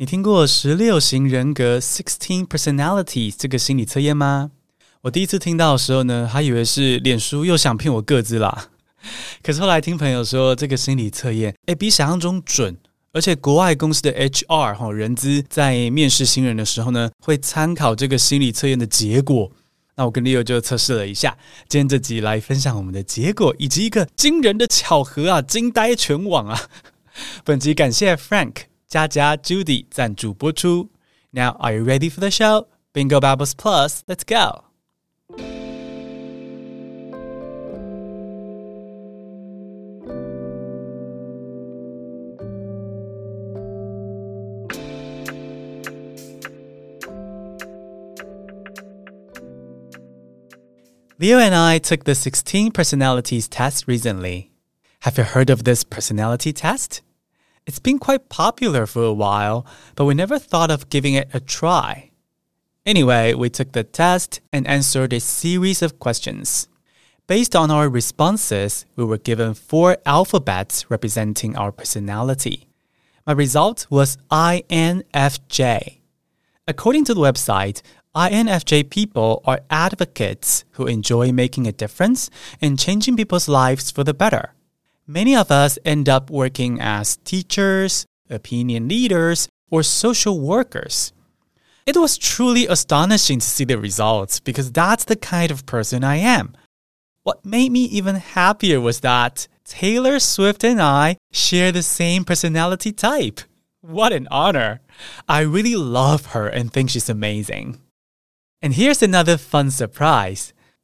你听过十六型人格 （Sixteen Personalities） 这个心理测验吗？我第一次听到的时候呢，还以为是脸书又想骗我个资啦。可是后来听朋友说，这个心理测验诶比想象中准，而且国外公司的 HR 哈人资在面试新人的时候呢，会参考这个心理测验的结果。那我跟 Leo 就测试了一下，今天这集来分享我们的结果，以及一个惊人的巧合啊，惊呆全网啊！本集感谢 Frank。佳佳 Judy 赞助播出。Now, are you ready for the show? Bingo Bubbles Plus, let's go. Leo and I took the 16 personalities test recently. Have you heard of this personality test? It's been quite popular for a while, but we never thought of giving it a try. Anyway, we took the test and answered a series of questions. Based on our responses, we were given four alphabets representing our personality. My result was INFJ. According to the website, INFJ people are advocates who enjoy making a difference and changing people's lives for the better. Many of us end up working as teachers, opinion leaders, or social workers. It was truly astonishing to see the results because that's the kind of person I am. What made me even happier was that Taylor Swift and I share the same personality type. What an honor! I really love her and think she's amazing. And here's another fun surprise.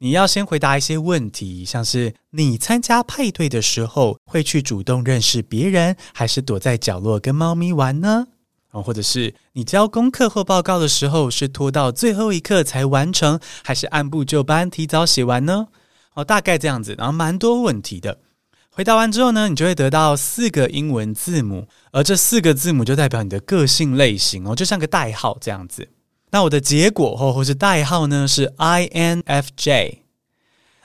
你要先回答一些问题，像是你参加派对的时候会去主动认识别人，还是躲在角落跟猫咪玩呢？哦，或者是你交功课或报告的时候是拖到最后一刻才完成，还是按部就班提早写完呢？哦，大概这样子，然后蛮多问题的。回答完之后呢，你就会得到四个英文字母，而这四个字母就代表你的个性类型哦，就像个代号这样子。那我的结果或或是代号呢是 INFJ。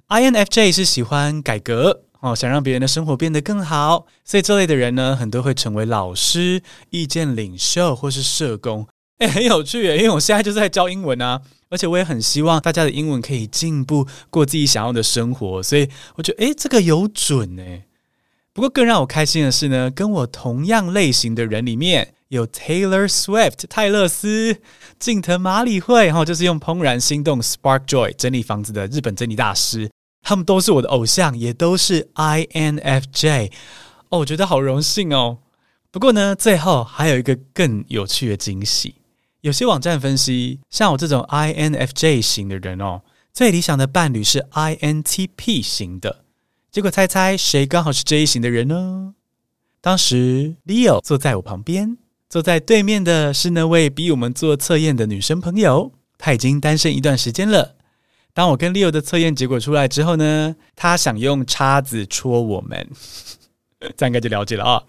INFJ 是喜欢改革哦，想让别人的生活变得更好，所以这类的人呢，很多会成为老师、意见领袖或是社工。诶，很有趣耶，因为我现在就在教英文啊，而且我也很希望大家的英文可以进步，过自己想要的生活，所以我觉得诶，这个有准诶。不过更让我开心的是呢，跟我同样类型的人里面。有 Taylor Swift 泰勒斯、近藤麻里惠，哈，就是用怦然心动 Spark Joy 整理房子的日本整理大师，他们都是我的偶像，也都是 INFJ。哦，我觉得好荣幸哦。不过呢，最后还有一个更有趣的惊喜。有些网站分析，像我这种 INFJ 型的人哦，最理想的伴侣是 INTP 型的。结果猜猜谁刚好是这一型的人呢？当时 Leo 坐在我旁边。坐在对面的是那位逼我们做测验的女生朋友，她已经单身一段时间了。当我跟 Leo 的测验结果出来之后呢，她想用叉子戳我们，这样应该就了解了啊、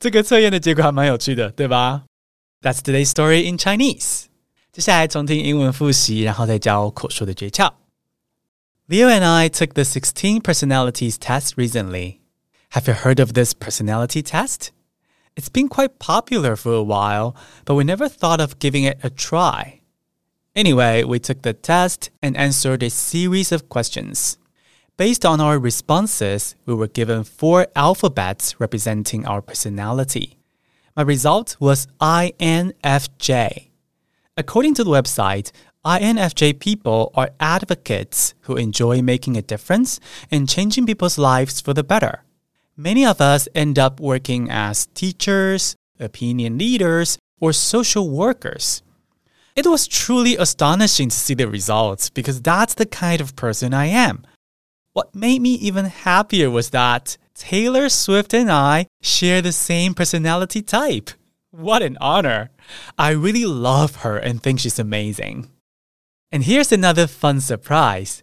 这个测验的结果还蛮有趣的，对吧？That's today's story in Chinese。接下来重听英文复习，然后再教口说的诀窍。Leo and I took the 16 personalities test recently. Have you heard of this personality test? It's been quite popular for a while, but we never thought of giving it a try. Anyway, we took the test and answered a series of questions. Based on our responses, we were given four alphabets representing our personality. My result was INFJ. According to the website, INFJ people are advocates who enjoy making a difference and changing people's lives for the better. Many of us end up working as teachers, opinion leaders, or social workers. It was truly astonishing to see the results because that's the kind of person I am. What made me even happier was that Taylor Swift and I share the same personality type. What an honor! I really love her and think she's amazing. And here's another fun surprise.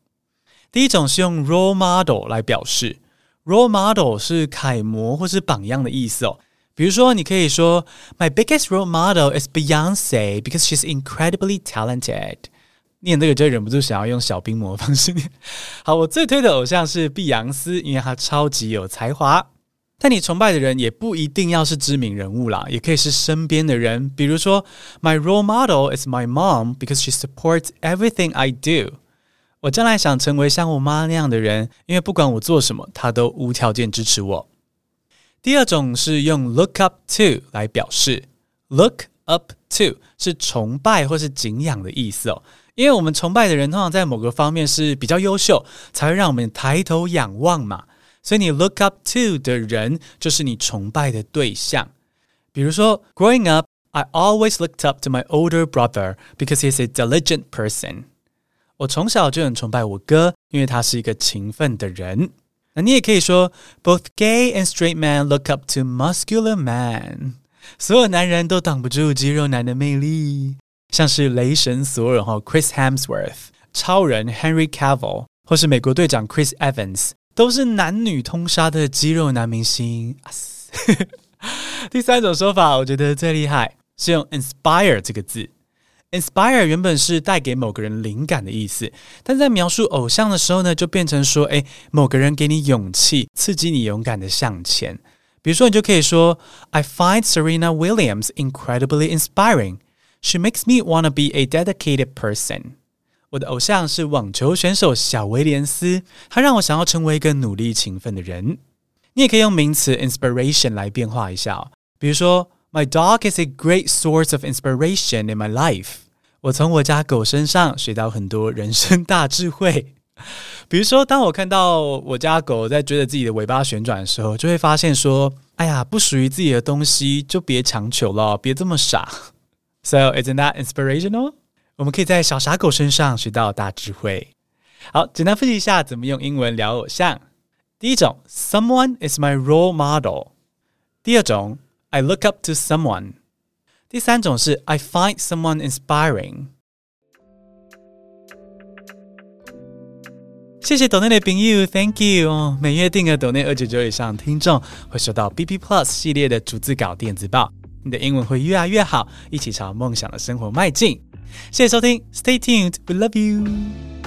第一种是用 role model 来表示，role model 是楷模或是榜样的意思哦。比如说，你可以说 My biggest role model is Beyonce because she's incredibly talented。念这个就忍不住想要用小冰模方式念。好，我最推的偶像是碧昂斯，因为她超级有才华。但你崇拜的人也不一定要是知名人物啦，也可以是身边的人。比如说，My role model is my mom because she supports everything I do。 我将来想成为像我妈那样的人，因为不管我做什么，她都无条件支持我。第二种是用 look up to 来表示，look up to 是崇拜或是敬仰的意思哦。因为我们崇拜的人通常在某个方面是比较优秀，才会让我们抬头仰望嘛。所以你 look up to 的人就是你崇拜的对象。比如说，Growing up, I always looked up to my older brother because he's a diligent person。我从小就很崇拜我哥，因为他是一个勤奋的人。那你也可以说，Both gay and straight men look up to muscular man。所有男人都挡不住肌肉男的魅力，像是雷神索尔和 Chris Hemsworth、超人 Henry Cavill 或是美国队长 Chris Evans。都是男女通杀的肌肉男明星。第三种说法，我觉得最厉害，是用 inspire 这个字。Inspire 原本是带给某个人灵感的意思，但在描述偶像的时候呢，就变成说，诶，某个人给你勇气，刺激你勇敢的向前。比如说，你就可以说，I find Serena Williams incredibly inspiring. She makes me want to be a dedicated person. 我的偶像是网球选手小威廉斯，他让我想要成为一个努力勤奋的人。你也可以用名词 inspiration 来变化一下哦，比如说 ，My dog is a great source of inspiration in my life。我从我家狗身上学到很多人生大智慧。比如说，当我看到我家狗在追着自己的尾巴旋转的时候，就会发现说，哎呀，不属于自己的东西就别强求了，别这么傻。So isn't that inspirational? 我们可以在小傻狗身上学到大智慧。好，简单复习一下怎么用英文聊偶像。第一种，Someone is my role model。第二种 ，I look up to someone。第三种是 I find someone inspiring。谢谢抖内的朋友，Thank you。每月订阅抖内二九九以上听众会收到 B B Plus 系列的逐字稿电子报，你的英文会越来越好，一起朝梦想的生活迈进。谢谢收听，Stay tuned，we love you。